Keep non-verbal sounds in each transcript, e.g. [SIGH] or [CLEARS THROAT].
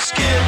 Skip.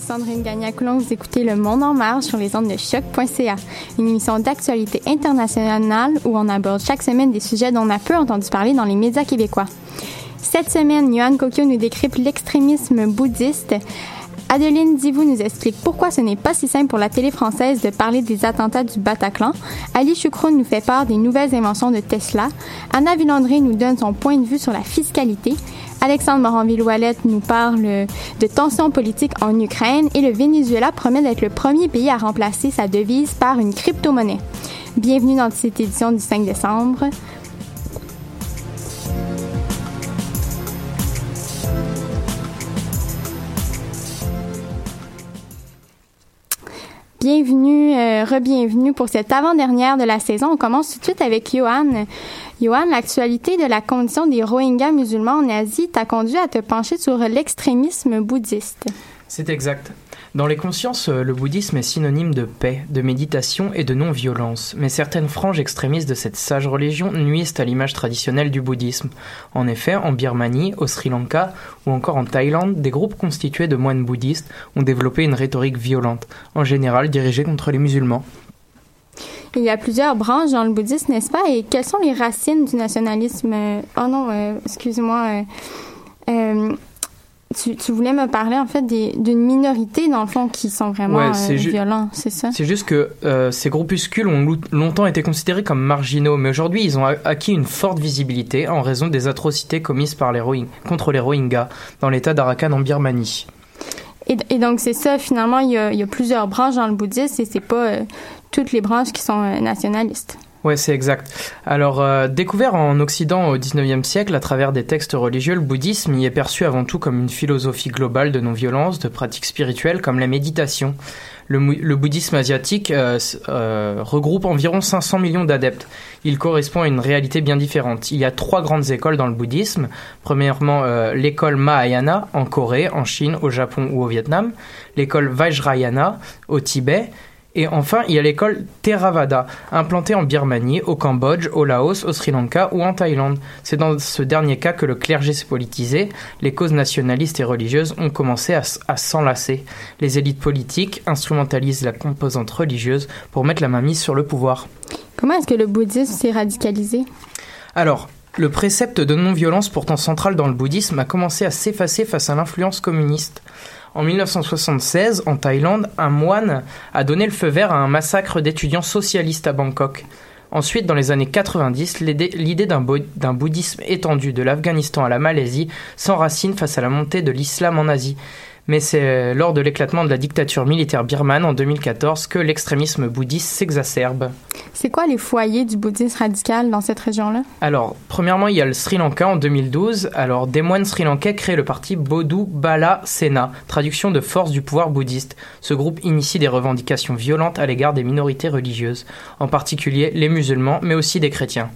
Sandrine Gagnac-Coulon. Vous écoutez Le Monde en marche sur les ondes de choc.ca, une émission d'actualité internationale où on aborde chaque semaine des sujets dont on a peu entendu parler dans les médias québécois. Cette semaine, Yohan Kokyo nous décrypte l'extrémisme bouddhiste. Adeline Divou nous explique pourquoi ce n'est pas si simple pour la télé française de parler des attentats du Bataclan. Ali Choukroun nous fait part des nouvelles inventions de Tesla. Anna Villandré nous donne son point de vue sur la fiscalité. Alexandre Moranville-Ouellette nous parle de tensions politiques en Ukraine et le Venezuela promet d'être le premier pays à remplacer sa devise par une crypto-monnaie. Bienvenue dans cette édition du 5 décembre. Bienvenue, euh, re-bienvenue pour cette avant-dernière de la saison. On commence tout de suite avec Johan. Johan, l'actualité de la condition des Rohingyas musulmans en Asie t'a conduit à te pencher sur l'extrémisme bouddhiste. C'est exact. Dans les consciences, le bouddhisme est synonyme de paix, de méditation et de non-violence, mais certaines franges extrémistes de cette sage religion nuisent à l'image traditionnelle du bouddhisme. En effet, en Birmanie, au Sri Lanka ou encore en Thaïlande, des groupes constitués de moines bouddhistes ont développé une rhétorique violente, en général dirigée contre les musulmans. Il y a plusieurs branches dans le bouddhisme, n'est-ce pas? Et quelles sont les racines du nationalisme? Oh non, euh, excuse-moi. Euh, euh, tu, voulais me parler en fait d'une minorité dans le fond qui sont vraiment euh, violents, c'est ça? C'est juste que euh, ces groupuscules ont longtemps été considérés comme marginaux, mais aujourd'hui ils ont acquis une forte visibilité en raison des atrocités commises par les contre les Rohingyas dans l'état d'Arakan en Birmanie. Et, donc c'est ça finalement, il y, a, plusieurs branches dans le bouddhisme et c'est pas euh, toutes les branches qui sont nationalistes. Ouais, c'est exact. Alors, euh, découvert en Occident au XIXe siècle à travers des textes religieux, le bouddhisme y est perçu avant tout comme une philosophie globale de non-violence, de pratiques spirituelles comme la méditation. Le, bouddhisme asiatique euh, euh, regroupe environ 500 millions d'adeptes. Il correspond à une réalité bien différente. Il y a trois grandes écoles dans le bouddhisme. Premièrement, l'école Mahayana en Corée, en Chine, au Japon ou au Vietnam. L'école Vajrayana au Tibet et enfin, il y a l'école Theravada, implantée en Birmanie, au Cambodge, au Laos, au Sri Lanka ou en Thaïlande. C'est dans ce dernier cas que le clergé s'est politisé, les causes nationalistes et religieuses ont commencé à, s'enlacer. Les élites politiques instrumentalisent la composante religieuse pour mettre la main mise sur le pouvoir. Comment est-ce que le bouddhisme s'est radicalisé? Alors, le précepte de non-violence pourtant central dans le bouddhisme a commencé à s'effacer face à l'influence communiste. En 1976, en Thaïlande, un moine a donné le feu vert à un massacre d'étudiants socialistes à Bangkok. Ensuite, dans les années 90, l'idée d'un bouddhisme étendu de l'Afghanistan à la Malaisie s'enracine face à la montée de l'islam en Asie mais c'est lors de l'éclatement de la dictature militaire birmane en 2014 que l'extrémisme bouddhiste s'exacerbe. C'est quoi les foyers du bouddhisme radical dans cette région-là? Alors, premièrement, il y a le Sri Lanka en 2012. Alors, des moines sri-lankais créent le parti Bodhu Bala Sena, traduction de force du pouvoir bouddhiste. Ce groupe initie des revendications violentes à l'égard des minorités religieuses, en particulier les musulmans, mais aussi des chrétiens.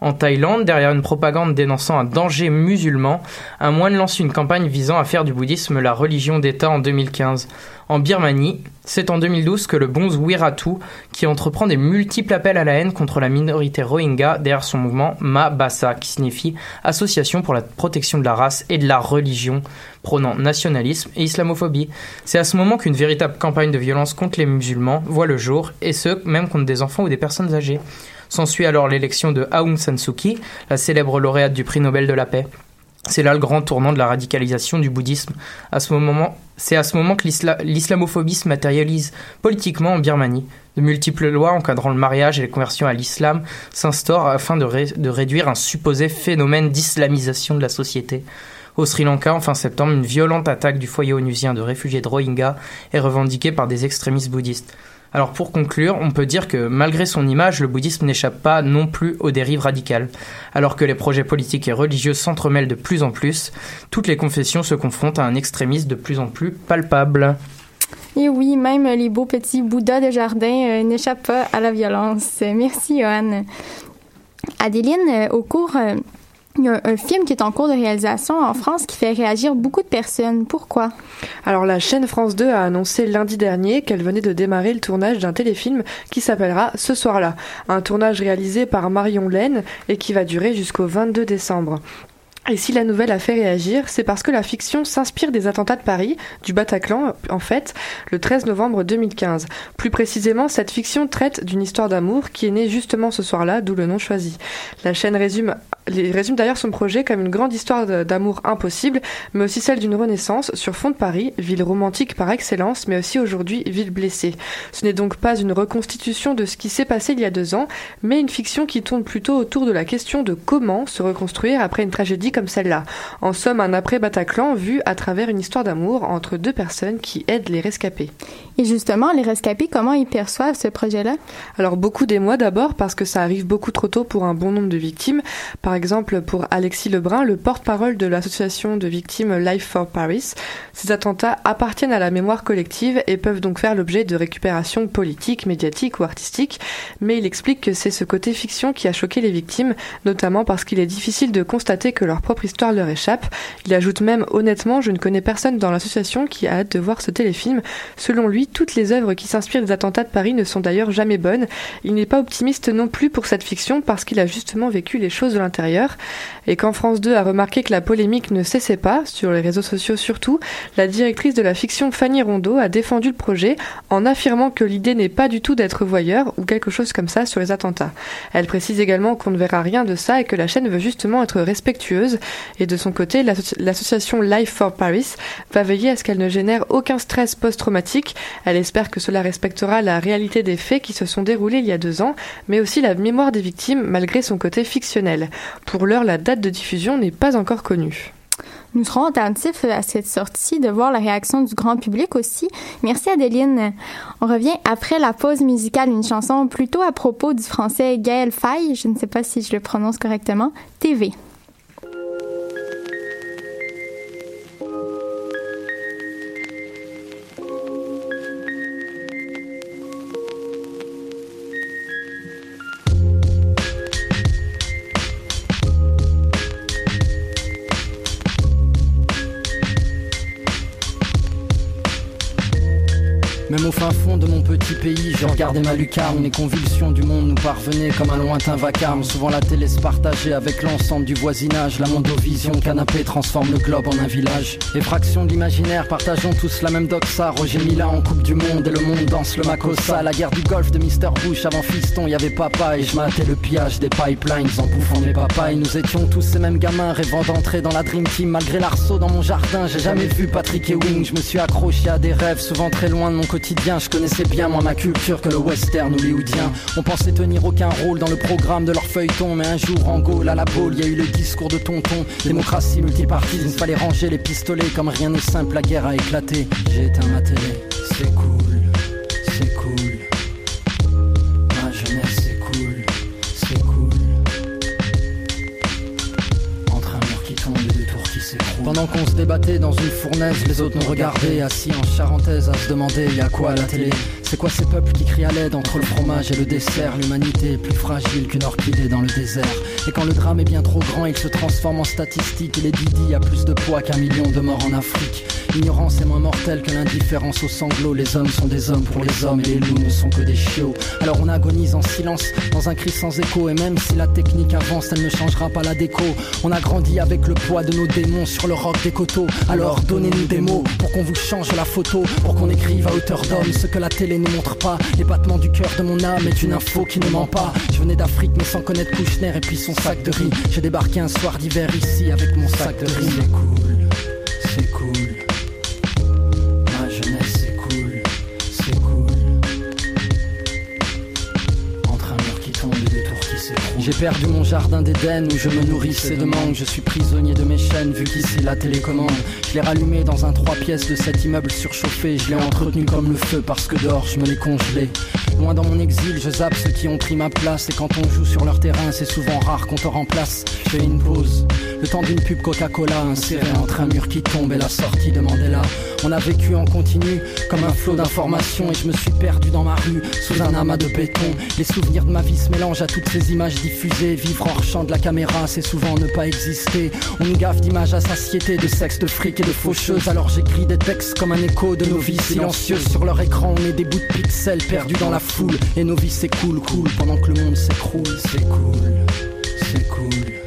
En Thaïlande, derrière une propagande dénonçant un danger musulman, un moine lance une campagne visant à faire du bouddhisme la religion d'État en 2015. En Birmanie, c'est en 2012 que le bonze Wiratu, qui entreprend des multiples appels à la haine contre la minorité Rohingya derrière son mouvement Ma Basa, qui signifie Association pour la protection de la race et de la religion, prônant nationalisme et islamophobie. C'est à ce moment qu'une véritable campagne de violence contre les musulmans voit le jour, et ce, même contre des enfants ou des personnes âgées. S'ensuit alors l'élection de Aung San Suu Kyi, la célèbre lauréate du prix Nobel de la paix. C'est là le grand tournant de la radicalisation du bouddhisme. À ce moment, c'est à ce moment que l'islamophobie se matérialise politiquement en Birmanie. De multiples lois encadrant le mariage et les conversions à l'islam s'instaurent afin de, de réduire un supposé phénomène d'islamisation de la société. Au Sri Lanka, en fin septembre, une violente attaque du foyer onusien de réfugiés de Rohingya est revendiquée par des extrémistes bouddhistes. Alors pour conclure, on peut dire que malgré son image, le bouddhisme n'échappe pas non plus aux dérives radicales. Alors que les projets politiques et religieux s'entremêlent de plus en plus, toutes les confessions se confrontent à un extrémisme de plus en plus palpable. Et oui, même les beaux petits Bouddhas de jardin euh, n'échappent pas à la violence. Merci, Johan. Adeline, euh, au cours euh, il y a un, film qui est en cours de réalisation en France qui fait réagir beaucoup de personnes. Pourquoi? Alors la chaîne France 2 a annoncé lundi dernier qu'elle venait de démarrer le tournage d'un téléfilm qui s'appellera Ce soir-là, un tournage réalisé par Marion Laine et qui va durer jusqu'au 22 décembre. Et si la nouvelle a fait réagir, c'est parce que la fiction s'inspire des attentats de Paris, du Bataclan en fait, le 13 novembre 2015. Plus précisément, cette fiction traite d'une histoire d'amour qui est née justement ce soir-là, d'où le nom choisi. La chaîne résume, d'ailleurs son projet comme une grande histoire d'amour impossible, mais aussi celle d'une renaissance sur fond de Paris, ville romantique par excellence, mais aussi aujourd'hui ville blessée. Ce n'est donc pas une reconstitution de ce qui s'est passé il y a deux ans, mais une fiction qui tourne plutôt autour de la question de comment se reconstruire après une tragédie comme celle-là. En somme, un après-Bataclan vu à travers une histoire d'amour entre deux personnes qui aident les rescapés. Et justement, les rescapés, comment ils perçoivent ce projet-là? Alors beaucoup d'émoi d'abord parce que ça arrive beaucoup trop tôt pour un bon nombre de victimes. Par exemple, pour Alexis Lebrun, le porte-parole de l'association de victimes Life for Paris, ces attentats appartiennent à la mémoire collective et peuvent donc faire l'objet de récupération politique, médiatique ou artistique. Mais il explique que c'est ce côté fiction qui a choqué les victimes, notamment parce qu'il est difficile de constater que leur propre histoire leur échappe. Il ajoute même honnêtement, je ne connais personne dans l'association qui a hâte de voir ce téléfilm. Selon lui, toutes les œuvres qui s'inspirent des attentats de Paris ne sont d'ailleurs jamais bonnes. Il n'est pas optimiste non plus pour cette fiction parce qu'il a justement vécu les choses de l'intérieur. Et quand France 2 a remarqué que la polémique ne cessait pas, sur les réseaux sociaux surtout, la directrice de la fiction Fanny Rondeau a défendu le projet en affirmant que l'idée n'est pas du tout d'être voyeur ou quelque chose comme ça sur les attentats. Elle précise également qu'on ne verra rien de ça et que la chaîne veut justement être respectueuse et de son côté, l'association Life for Paris va veiller à ce qu'elle ne génère aucun stress post-traumatique. Elle espère que cela respectera la réalité des faits qui se sont déroulés il y a deux ans, mais aussi la mémoire des victimes malgré son côté fictionnel. Pour l'heure, la date de diffusion n'est pas encore connue. Nous serons attentifs à cette sortie, de voir la réaction du grand public aussi. Merci Adeline. On revient après la pause musicale, une chanson plutôt à propos du français Gaël Faye, je ne sais pas si je le prononce correctement, TV. Regardais ma lucarne. Les convulsions du monde nous parvenaient comme un lointain vacarme. Souvent la télé se partageait avec l'ensemble du voisinage. La mondovision canapé transforme le globe en un village. Effraction de l'imaginaire, partageons tous la même doxa. Roger Mila en Coupe du Monde et le monde danse le Makossa. La guerre du golf de Mr. Bush avant Fiston, y avait papa et je matais le pillage des pipelines en bouffant mes papas. Et nous étions tous ces mêmes gamins rêvant d'entrer dans la Dream Team. Malgré l'arceau dans mon jardin, j'ai jamais vu Patrick et Wing. Je me suis accroché à des rêves, souvent très loin de mon quotidien. Je connaissais bien moi ma culture que le western hollywoodien. On pensait tenir aucun rôle dans le programme de leur feuilleton, mais un jour en Gaule à la boule, il y a eu le discours de tonton. Démocratie multipartisme, fallait ranger les pistolets comme rien n'est simple, la guerre a éclaté. J'ai éteint ma télé, c'est cool, c'est cool. Ma jeunesse c'est cool, c'est cool. Entre un mur qui tombe et deux tours qui s'écroulent. Pendant qu'on se débattait dans une fournaise, les autres nous regardaient, assis en charentaise, à se demander y a quoi à la télé. C'est quoi ces peuples qui crient à l'aide entre le fromage et le dessert? L'humanité est plus fragile qu'une orchidée dans le désert. Et quand le drame est bien trop grand, il se transforme en statistique. Et les Didi a plus de poids qu'un million de morts en Afrique. L'ignorance est moins mortelle que l'indifférence aux sanglots. Les hommes sont des hommes pour les hommes et les loups ne sont que des chiots. Alors on agonise en silence dans un cri sans écho. Et même si la technique avance, elle ne changera pas la déco. On a grandi avec le poids de nos démons sur le roc des coteaux. Alors donnez-nous des mots pour qu'on vous change la photo. Pour qu'on écrive à hauteur d'homme ce que la télé ne montre pas. Les battements du cœur de mon âme est une info qui ne ment pas. Je venais d'Afrique mais sans connaître Kouchner et puis son sac de riz. J'ai débarqué un soir d'hiver ici avec mon sac de riz. C'est cool, c'est cool. J'ai perdu mon jardin d'Éden où je me nourrissais de mangue. Je suis prisonnier de mes chaînes vu qu'ici la télécommande. Je l'ai rallumé dans un trois pièces de cet immeuble surchauffé. Je l'ai entretenu comme le feu parce que dehors je me l'ai congelé. Loin dans mon exil, je zappe ceux qui ont pris ma place. Et quand on joue sur leur terrain, c'est souvent rare qu'on te remplace. Je fais une pause, le temps d'une pub Coca-Cola, inséré entre un mur qui tombe et la sortie de Mandela. On a vécu en continu, comme un flot d'informations, et je me suis perdu dans ma rue, sous un amas de béton. Les souvenirs de ma vie se mélangent à toutes ces images diffusées. Vivre hors champ de la caméra, c'est souvent ne pas exister. On nous gaffe d'images à satiété, de sexe, de fric et de faucheuses. Alors j'écris des textes comme un écho de nos vies silencieuses. Sur leur écran, on est des bouts de pixels perdus dans la foule. Et nos vies s'écoulent, cool, pendant que le monde s'écroule. C'est cool, c'est cool.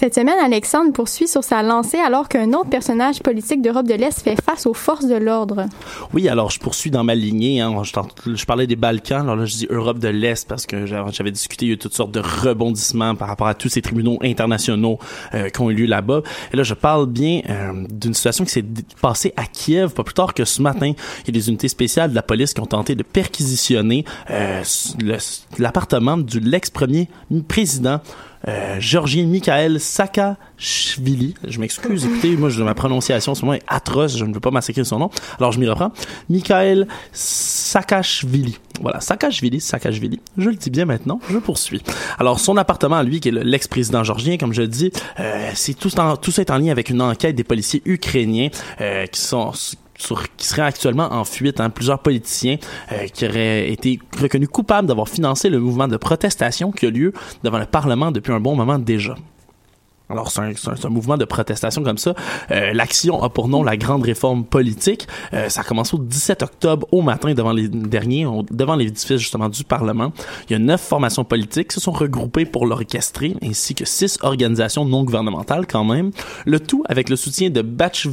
Cette semaine, Alexandre poursuit sur sa lancée alors qu'un autre personnage politique d'Europe de l'Est fait face aux forces de l'ordre. Oui, alors je poursuis dans ma lignée. Hein. Je, parlais des Balkans, alors là je dis Europe de l'Est parce que j'avais discuté, il y a eu toutes sortes de rebondissements par rapport à tous ces tribunaux internationaux euh, qui ont eu lieu là-bas. Et là, je parle bien euh, d'une situation qui s'est passée à Kiev, pas plus tard que ce matin. Il y a des unités spéciales de la police qui ont tenté de perquisitionner euh, l'appartement du l'ex-premier président euh, Georgien Mikhail Saakashvili. Je m'excuse, écoutez, moi, ma prononciation en ce moment est atroce, je ne veux pas massacrer son nom. Alors, je m'y reprends. Mikhail Saakashvili. Voilà, Saakashvili, Saakashvili. Je le dis bien maintenant, je poursuis. Alors, son appartement lui, qui est le- l'ex-président georgien, comme je le dis, euh, c'est tout, en- tout ça est en lien avec une enquête des policiers ukrainiens euh, qui sont sur, qui seraient actuellement en fuite. Hein, plusieurs politiciens euh, qui auraient été reconnus coupables d'avoir financé le mouvement de protestation qui a lieu devant le Parlement depuis un bon moment déjà. Alors, c'est un, un- un mouvement de protestation comme ça. Euh, L'action a pour nom la grande réforme politique. Euh, ça a commencé au 17 octobre au matin devant les derniers, devant l'édifice justement du Parlement. Il y a neuf formations politiques qui se sont regroupées pour l'orchestrer, ainsi que six organisations non gouvernementales quand même. Le tout avec le soutien de Batch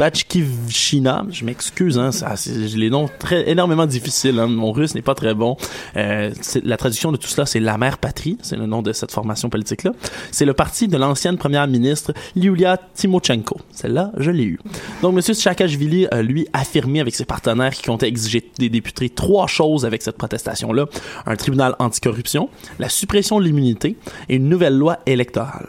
Bachkivchina, je m'excuse, hein, ça, les noms très énormément difficiles. Hein, mon russe n'est pas très bon. Euh, la traduction de tout cela, c'est la mère patrie, c'est le nom de cette formation politique-là. C'est le parti de l'ancienne première ministre Yulia Timochenko. Celle-là, je l'ai eue. Donc, Monsieur Saakashvili a lui affirmé avec ses partenaires qui comptaient exiger des députés trois choses avec cette protestation-là un tribunal anticorruption, la suppression de l'immunité et une nouvelle loi électorale.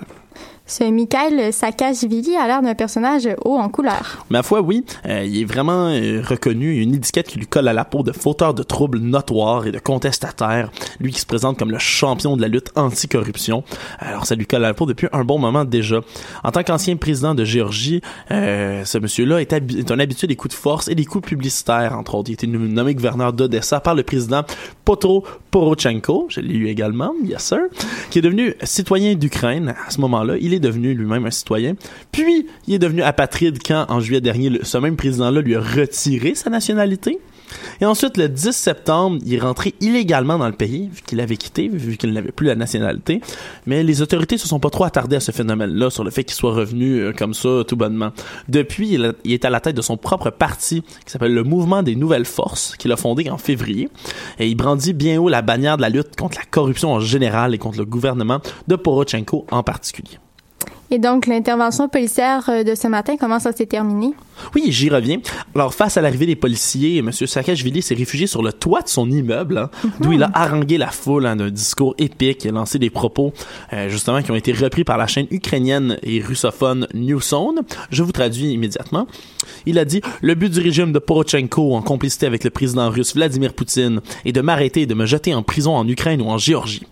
Ce Mikhail Saakashvili a l'air d'un personnage haut en couleur. Ma foi, oui, euh, il est vraiment euh, reconnu. Une étiquette qui lui colle à la peau de fauteur de troubles notoires et de contestataire. Lui qui se présente comme le champion de la lutte anticorruption. Alors, ça lui colle à la peau depuis un bon moment déjà. En tant qu'ancien président de Géorgie, euh, ce monsieur-là est, est un habitué des coups de force et des coups publicitaires, entre autres. Il a été nom- nommé gouverneur d'Odessa par le président Potro Porochenko, je l'ai eu également, yes sir, qui est devenu citoyen d'Ukraine à ce moment-là. Il est devenu lui-même un citoyen. Puis, il est devenu apatride quand, en juillet dernier, ce même président-là lui a retiré sa nationalité. Et ensuite, le 10 septembre, il est rentré illégalement dans le pays, vu qu'il avait quitté, vu qu'il n'avait plus la nationalité. Mais les autorités se sont pas trop attardées à ce phénomène-là, sur le fait qu'il soit revenu euh, comme ça, tout bonnement. Depuis, il, il est à la tête de son propre parti, qui s'appelle le Mouvement des Nouvelles Forces, qu'il a fondé en février. Et il brandit bien haut la bannière de la lutte contre la corruption en général et contre le gouvernement de Porochenko en particulier. Et donc, l'intervention policière euh, de ce matin, comment ça s'est terminé? Oui, j'y reviens. Alors, face à l'arrivée des policiers, M. Saakashvili s'est réfugié sur le toit de son immeuble, hein, d'où il a harangué la foule hein, d'un discours épique et lancé des propos, euh, justement, qui ont été repris par la chaîne ukrainienne et russophone Newson. Je vous traduis immédiatement. Il a dit « Le but du régime de Porochenko, en complicité avec le président russe Vladimir Poutine, est de m'arrêter et de me jeter en prison en Ukraine ou en Géorgie.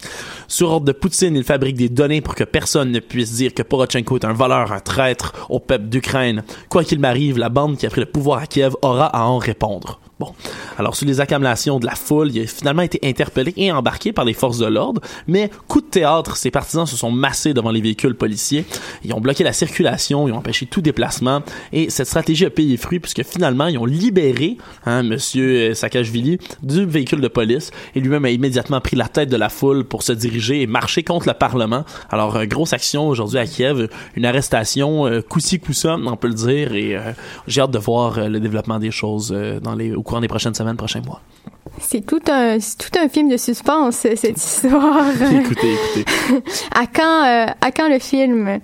Sur ordre de Poutine, il fabrique des données pour que personne ne puisse dire que Porochenko est un voleur, un traître au peuple d'Ukraine. Quoi qu'il m'arrive, la bande qui a pris le pouvoir à Kiev aura à en répondre. Bon. Alors, sous les acclamations de la foule, il a finalement été interpellé et embarqué par les forces de l'ordre, mais coup de théâtre, ses partisans se sont massés devant les véhicules policiers, ils ont bloqué la circulation, ils ont empêché tout déplacement, et cette stratégie a payé fruit puisque finalement, ils ont libéré, hein, monsieur Saakashvili du véhicule de police, et lui-même a immédiatement pris la tête de la foule pour se diriger et marcher contre le Parlement. Alors, euh, grosse action aujourd'hui à Kiev, une arrestation, euh, coup-ci, coup-ça, on peut le dire, et euh, j'ai hâte de voir euh, le développement des choses euh, dans les, au courant des prochaines semaines, prochains mois. C'est tout un, tout un film de suspense, cette histoire. [LAUGHS] écoutez, écoutez. à quand, euh, à quand le film?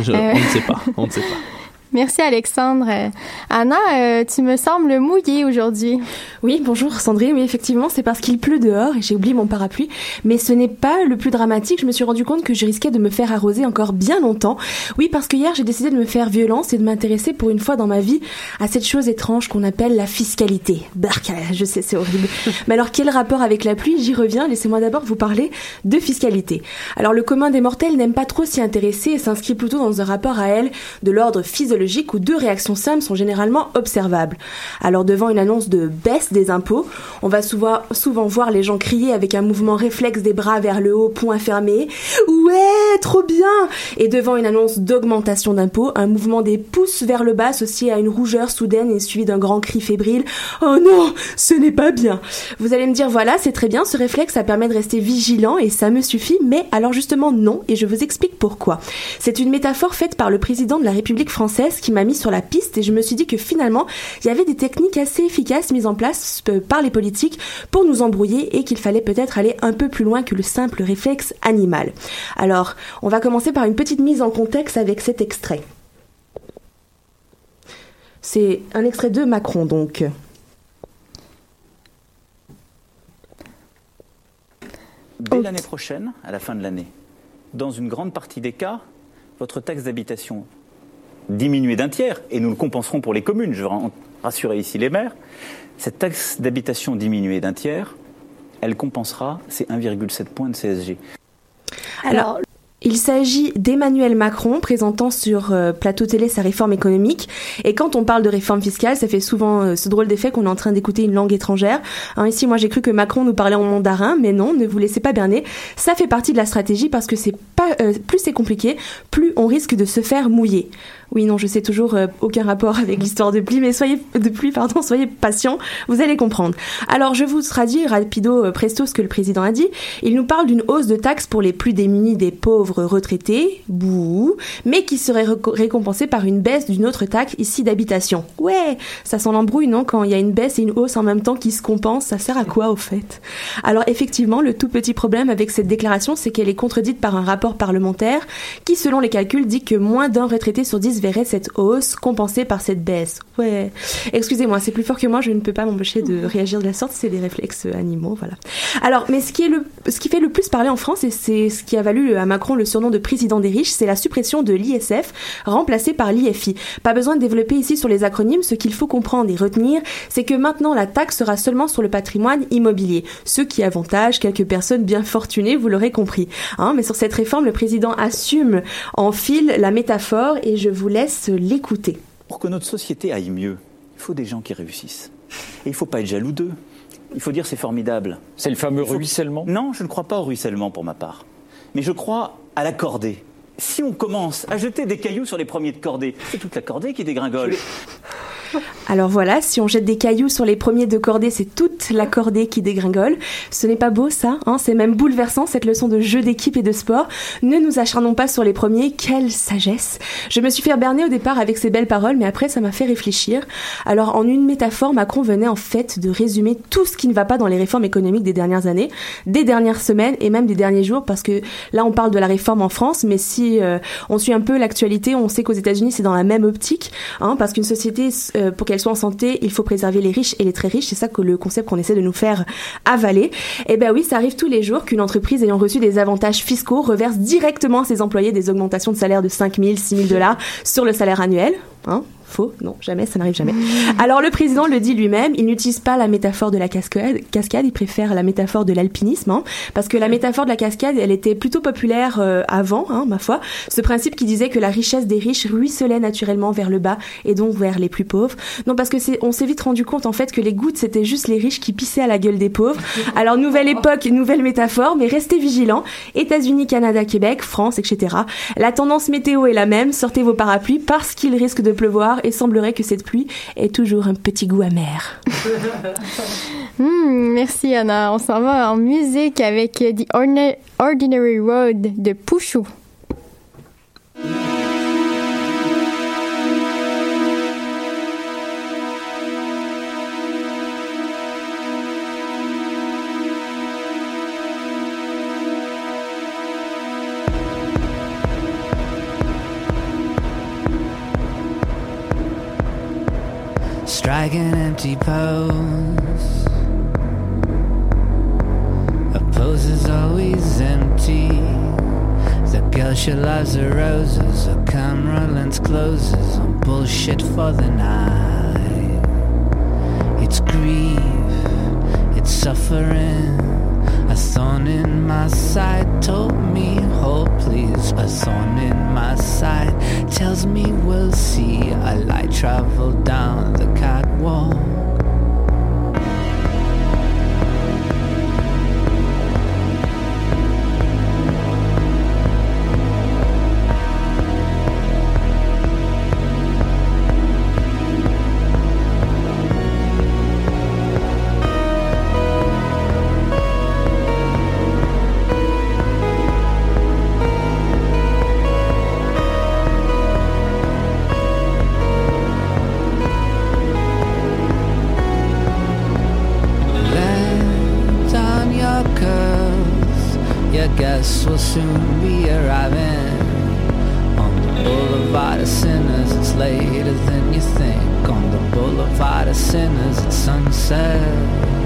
Je-. On ne sait pas, on ne sait pas. Merci Alexandre. Euh, Anna, euh, tu me sembles mouillée aujourd'hui. Oui, bonjour Sandrine. Oui, effectivement, c'est parce qu'il pleut dehors et j'ai oublié mon parapluie. Mais ce n'est pas le plus dramatique. Je me suis rendu compte que je risquais de me faire arroser encore bien longtemps. Oui, parce que hier, j'ai décidé de me faire violence et de m'intéresser pour une fois dans ma vie à cette chose étrange qu'on appelle la fiscalité. Barca, je sais, c'est horrible. [LAUGHS] Mais alors, quel rapport avec la pluie? J'y reviens. Laissez-moi d'abord vous parler de fiscalité. Alors, le commun des mortels n'aime pas trop s'y intéresser et s'inscrit plutôt dans un rapport à elle de l'ordre physiologique où deux réactions simples sont généralement observables. Alors, devant une annonce de baisse des impôts, on va souvent, souvent voir les gens crier avec un mouvement réflexe des bras vers le haut, poing fermé. Ouais, trop bien Et devant une annonce d'augmentation d'impôts, un mouvement des pouces vers le bas associé à une rougeur soudaine et suivi d'un grand cri fébrile. Oh non, ce n'est pas bien Vous allez me dire, voilà, c'est très bien, ce réflexe, ça permet de rester vigilant et ça me suffit, mais alors justement non, et je vous explique pourquoi. C'est une métaphore faite par le président de la République française qui m'a mis sur la piste et je me suis dit que finalement, il y avait des techniques assez efficaces mises en place euh, par les politiques pour nous embrouiller et qu'il fallait peut-être aller un peu plus loin que le simple réflexe animal. Alors, on va commencer par une petite mise en contexte avec cet extrait. C'est un extrait de Macron donc. Dès l'année prochaine, à la fin de l'année, dans une grande partie des cas, votre taxe d'habitation diminuée d'un tiers, et nous le compenserons pour les communes, je veux rassurer ici les maires, cette taxe d'habitation diminuée d'un tiers, elle compensera ces 1,7 points de CSG. Alors, il s'agit d'Emmanuel Macron présentant sur euh, plateau télé sa réforme économique. Et quand on parle de réforme fiscale, ça fait souvent euh, ce drôle d'effet qu'on est en train d'écouter une langue étrangère. Hein, ici, moi, j'ai cru que Macron nous parlait en mandarin, mais non, ne vous laissez pas berner. Ça fait partie de la stratégie parce que c'est pas euh, plus c'est compliqué, plus on risque de se faire mouiller. Oui, non, je sais toujours euh, aucun rapport avec l'histoire de pluie, mais soyez de pluie, pardon, soyez patient, vous allez comprendre. Alors, je vous traduis rapido euh, presto ce que le président a dit. Il nous parle d'une hausse de taxes pour les plus démunis des pauvres retraités, bouh, mais qui serait réco- récompensée par une baisse d'une autre taxe ici d'habitation. Ouais, ça sent l'embrouille, non Quand il y a une baisse et une hausse en même temps qui se compensent, ça sert à quoi au fait? Alors effectivement, le tout petit problème avec cette déclaration, c'est qu'elle est contredite par un rapport parlementaire qui, selon les calculs, dit que moins d'un retraité sur dix verrait cette hausse compensée par cette baisse. Ouais. Excusez-moi, c'est plus fort que moi, je ne peux pas m'empêcher de réagir de la sorte, c'est des réflexes animaux, voilà. Alors, mais ce qui, est le, ce qui fait le plus parler en France, et c'est ce qui a valu à Macron le surnom de président des riches, c'est la suppression de l'ISF, remplacée par l'IFI. Pas besoin de développer ici sur les acronymes, ce qu'il faut comprendre et retenir, c'est que maintenant la taxe sera seulement sur le patrimoine immobilier, ce qui avantage quelques personnes bien fortunées, vous l'aurez compris. Hein, mais sur cette réforme, le président assume en fil la métaphore et je vous laisse l'écouter. Pour que notre société aille mieux, il faut des gens qui réussissent. Et il ne faut pas être jaloux d'eux. Il faut dire c'est formidable. C'est le fameux faut- ruissellement? Non, je ne crois pas au ruissellement pour ma part. Mais je crois à la cordée. Si on commence à jeter des cailloux sur les premiers de cordée, c'est toute la cordée qui dégringole. Alors voilà, si on jette des cailloux sur les premiers de cordée, c'est toute la cordée qui dégringole. Ce n'est pas beau ça, hein c'est même bouleversant cette leçon de jeu d'équipe et de sport. Ne nous acharnons pas sur les premiers, quelle sagesse. Je me suis fait berner au départ avec ces belles paroles, mais après ça m'a fait réfléchir. Alors en une métaphore, Macron venait en fait de résumer tout ce qui ne va pas dans les réformes économiques des dernières années, des dernières semaines et même des derniers jours, parce que là on parle de la réforme en France, mais si euh, on suit un peu l'actualité, on sait qu'aux États-Unis c'est dans la même optique, hein, parce qu'une société, euh, pour qu'elle soit en santé, il faut préserver les riches et les très riches. C'est ça que le concept qu'on essaie de nous faire avaler. Eh ben oui, ça arrive tous les jours qu'une entreprise ayant reçu des avantages fiscaux reverse directement à ses employés des augmentations de salaire de 5 000, 6 000 dollars sur le salaire annuel. Hein Faux Non, jamais, ça n'arrive jamais. Alors le président le dit lui-même, il n'utilise pas la métaphore de la cascade, il préfère la métaphore de l'alpinisme, hein, parce que la métaphore de la cascade, elle était plutôt populaire euh, avant, hein, ma foi. Ce principe qui disait que la richesse des riches ruisselait naturellement vers le bas et donc vers les plus pauvres. Non, parce que on s'est vite rendu compte en fait que les gouttes c'était juste les riches qui pissaient à la gueule des pauvres. Alors nouvelle époque, nouvelle métaphore, mais restez vigilants. États-Unis, Canada, Québec, France, etc. La tendance météo est la même. Sortez vos parapluies parce qu'il risque de pleuvoir et semblerait que cette pluie ait toujours un petit goût amer. [LAUGHS] Hmm, merci Anna. On s'en va en musique avec The Ordinary Road de Pouchou. Strike an empty pose. A pose is always empty. The girl she loves her roses. A camera lens closes on bullshit for the night. It's grief, it's suffering. A thorn in my side told me, hold please. A thorn in my side tells me we'll see. A light travel down the catwalk. Will soon be arriving on the boulevard of sinners. It's later than you think. On the boulevard of sinners, it's sunset.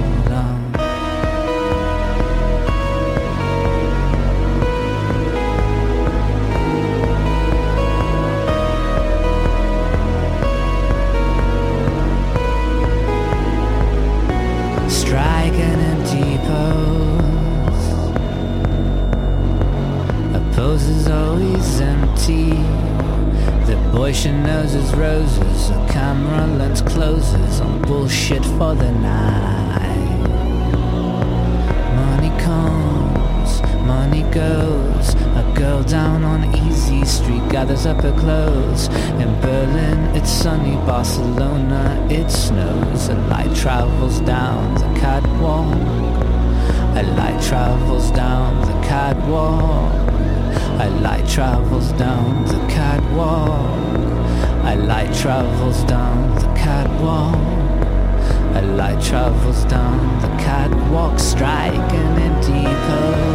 For the night. Money comes, money goes. A girl down on Easy Street gathers up her clothes. In Berlin, it's sunny. Barcelona, it snows. A light travels down the catwalk. A light travels down the catwalk. A light travels down the catwalk. A light travels down the catwalk. A light travels down the catwalk. An empty pose.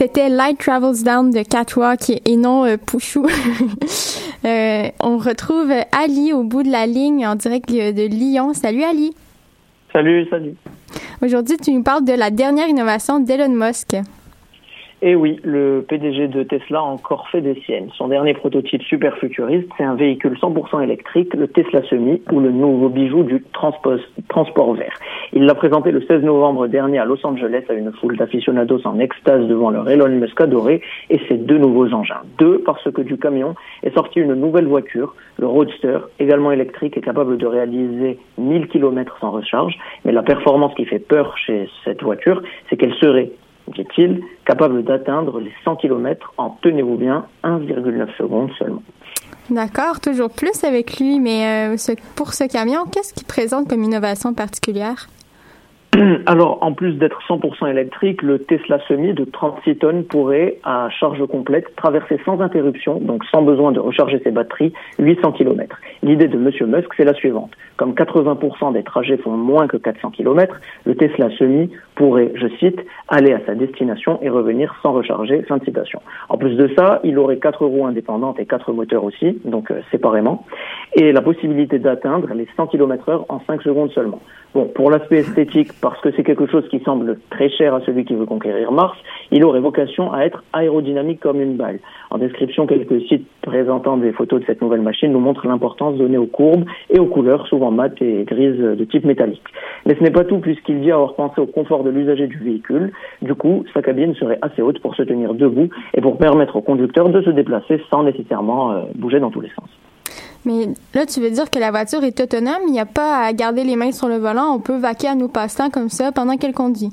C'était Light Travels Down de Catwalk et non euh, Pouchou. [LAUGHS] Euh, on retrouve Ali au bout de la ligne en direct de de Lyon. Salut Ali. Salut, salut. Aujourd'hui, tu nous parles de la dernière innovation d'Elon Musk. Et oui, le PDG de Tesla a encore fait des siennes. Son dernier prototype super futuriste, c'est un véhicule 100% électrique, le Tesla Semi, ou le nouveau bijou du transport vert. Il l'a présenté le 16 novembre dernier à Los Angeles à une foule d'aficionados en extase devant leur Elon Musk adoré et ses deux nouveaux engins. Deux, parce que du camion est sorti une nouvelle voiture, le Roadster, également électrique et capable de réaliser 1000 km sans recharge. Mais la performance qui fait peur chez cette voiture, c'est qu'elle serait dit-il, capable d'atteindre les 100 km en, tenez-vous bien, 1,9 secondes seulement. D'accord, toujours plus avec lui, mais euh, pour ce camion, qu'est-ce qu'il présente comme innovation particulière? [CLEARS THROAT] Alors, en plus d'être 100% électrique, le Tesla Semi de 36 tonnes pourrait, à charge complète, traverser sans interruption, donc sans besoin de recharger ses batteries, 800 km. L'idée de M. Musk, c'est la suivante. Comme 80% des trajets font moins que 400 km, le Tesla Semi pourrait, je cite, aller à sa destination et revenir sans recharger. Fin de citation. En plus de ça, il aurait quatre roues indépendantes et quatre moteurs aussi, donc euh, séparément, et la possibilité d'atteindre les 100 km heure en 5 secondes seulement. Bon, pour l'aspect esthétique, parce que c'est quelque chose qui semble très cher à celui qui veut conquérir Mars, il aurait vocation à être aérodynamique comme une balle. En description, quelques sites présentant des photos de cette nouvelle machine nous montrent l'importance donnée aux courbes et aux couleurs, souvent mates et grises de type métallique. Mais ce n'est pas tout, puisqu'il dit avoir pensé au confort de l'usager du véhicule. Du coup, sa cabine serait assez haute pour se tenir debout et pour permettre au conducteur de se déplacer sans nécessairement euh, bouger dans tous les sens. Mais là, tu veux dire que la voiture est autonome, il n'y a pas à garder les mains sur le volant, on peut vaquer à nos passe-temps comme ça pendant qu'elle conduit.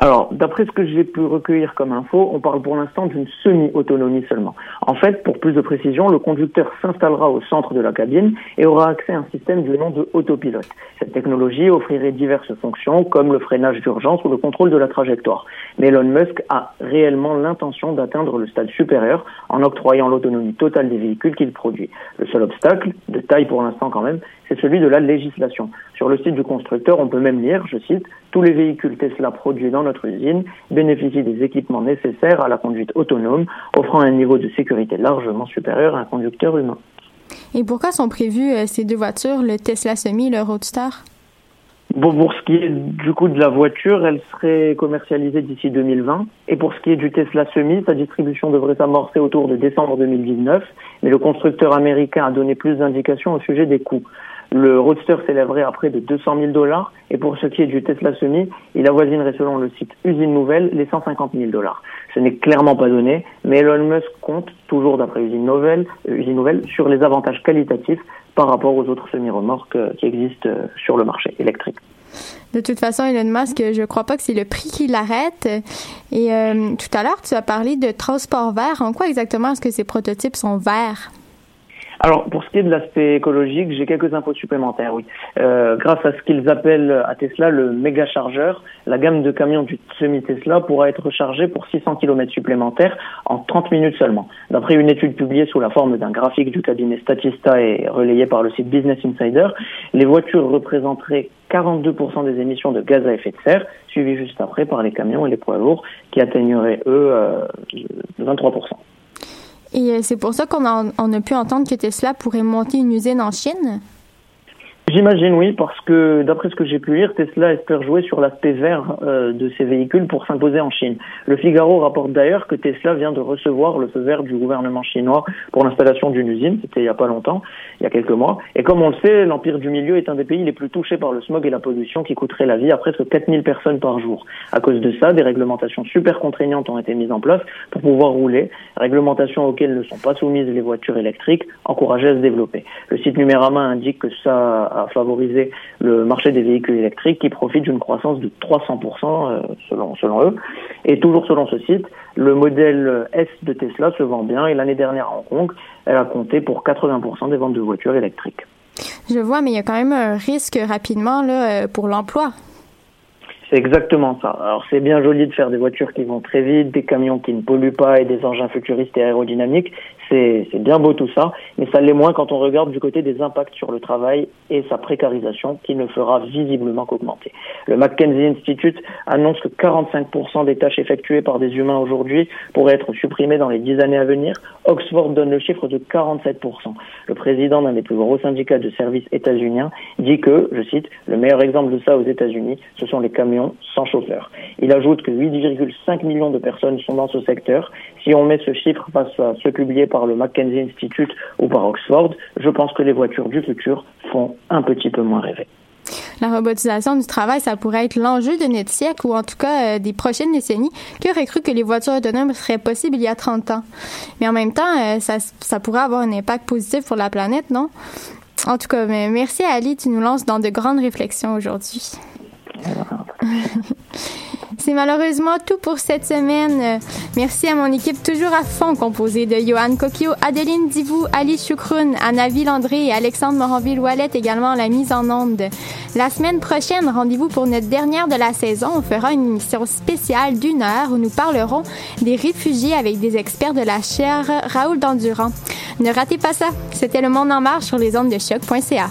Alors, d'après ce que j'ai pu recueillir comme info, on parle pour l'instant d'une semi-autonomie seulement. En fait, pour plus de précision, le conducteur s'installera au centre de la cabine et aura accès à un système du nom de autopilote. Cette technologie offrirait diverses fonctions comme le freinage d'urgence ou le contrôle de la trajectoire. Mais Elon Musk a réellement l'intention d'atteindre le stade supérieur en octroyant l'autonomie totale des véhicules qu'il produit. Le seul obstacle, de taille pour l'instant quand même, c'est celui de la législation. Sur le site du constructeur, on peut même lire, je cite, tous les véhicules Tesla produits dans notre usine bénéficient des équipements nécessaires à la conduite autonome, offrant un niveau de sécurité largement supérieur à un conducteur humain. Et pourquoi sont prévues euh, ces deux voitures, le Tesla Semi et le Roadster? Bon, pour ce qui est du coup de la voiture, elle serait commercialisée d'ici 2020. Et pour ce qui est du Tesla Semi, sa distribution devrait s'amorcer autour de décembre 2019. Mais le constructeur américain a donné plus d'indications au sujet des coûts. Le Roadster s'élèverait à près de 200 000 dollars. Et pour ce qui est du Tesla Semi, il avoisinerait selon le site Usine Nouvelle les 150 000 dollars. Ce n'est clairement pas donné, mais Elon Musk compte, toujours d'après Usine Nouvelle, euh, Usine Nouvelle, sur les avantages qualitatifs par rapport aux autres semi-remorques euh, qui existent euh, sur le marché électrique. De toute façon, Elon Musk, je ne crois pas que c'est le prix qui l'arrête. Et tout à l'heure, tu as parlé de transport vert. En quoi exactement est-ce que ces prototypes sont verts? Alors, pour ce qui est de l'aspect écologique, j'ai quelques infos supplémentaires, oui. Euh, grâce à ce qu'ils appellent à Tesla le méga chargeur, la gamme de camions du semi-Tesla pourra être rechargée pour 600 km supplémentaires en 30 minutes seulement. D'après une étude publiée sous la forme d'un graphique du cabinet Statista et relayée par le site Business Insider, les voitures représenteraient 42% des émissions de gaz à effet de serre, suivies juste après par les camions et les poids lourds, qui atteigneraient, eux, euh, 23%. Et euh, c'est pour ça qu'on a, on a pu entendre que Tesla pourrait monter une usine en Chine? J'imagine oui, parce que d'après ce que j'ai pu lire, Tesla espère jouer sur l'aspect vert euh, de ses véhicules pour s'imposer en Chine. Le Figaro rapporte d'ailleurs que Tesla vient de recevoir le feu vert du gouvernement chinois pour l'installation d'une usine, c'était il y a pas longtemps, il y a quelques mois. Et comme on le sait, l'Empire du Milieu est un des pays les plus touchés par le smog et la pollution qui coûterait la vie à presque 4000 personnes par jour. À cause de ça, des réglementations super contraignantes ont été mises en place pour pouvoir rouler, réglementations auxquelles ne sont pas soumises les voitures électriques, encouragées à se développer. Le site Numérama indique que ça à favoriser le marché des véhicules électriques qui profite d'une croissance de 300% euh, selon, selon eux. Et toujours selon ce site, le modèle S de Tesla se vend bien et l'année dernière à Hong Kong, elle a compté pour 80% des ventes de voitures électriques. Je vois, mais il y a quand même un risque rapidement là, euh, pour l'emploi. C'est exactement ça. Alors c'est bien joli de faire des voitures qui vont très vite, des camions qui ne polluent pas et des engins futuristes et aérodynamiques. C'est bien beau tout ça, mais ça l'est moins quand on regarde du côté des impacts sur le travail et sa précarisation qui ne fera visiblement qu'augmenter. Le McKinsey Institute annonce que 45% des tâches effectuées par des humains aujourd'hui pourraient être supprimées dans les 10 années à venir. Oxford donne le chiffre de 47%. Le président d'un des plus gros syndicats de services états-uniens dit que, je cite, le meilleur exemple de ça aux États-Unis, ce sont les camions sans chauffeur. Il ajoute que 8,5 millions de personnes sont dans ce secteur. Si on met ce chiffre face à ceux publiés par le Mackenzie Institute ou par Oxford, je pense que les voitures du futur font un petit peu moins rêver. La robotisation du travail, ça pourrait être l'enjeu de notre siècle ou en tout cas euh, des prochaines décennies. Qui aurait cru que les voitures autonomes seraient possibles il y a 30 ans? Mais en même temps, euh, ça, pourrait avoir un impact positif pour la planète, non? En tout cas, merci Ali, tu nous lances dans de grandes réflexions aujourd'hui. [LAUGHS] C'est malheureusement tout pour cette semaine. Merci à mon équipe toujours à fond composée de Johan Kokio, Adeline Divou, Ali Choukroun, Anna Villandré et Alexandre Moranville-Ouellette également la mise en onde. La semaine prochaine, rendez-vous pour notre dernière de la saison. On fera une émission spéciale d'une heure où nous parlerons des réfugiés avec des experts de la chaire Raoul Dandurand. Ne ratez pas ça. C'était Le Monde en marche sur les ondes de choc.ca.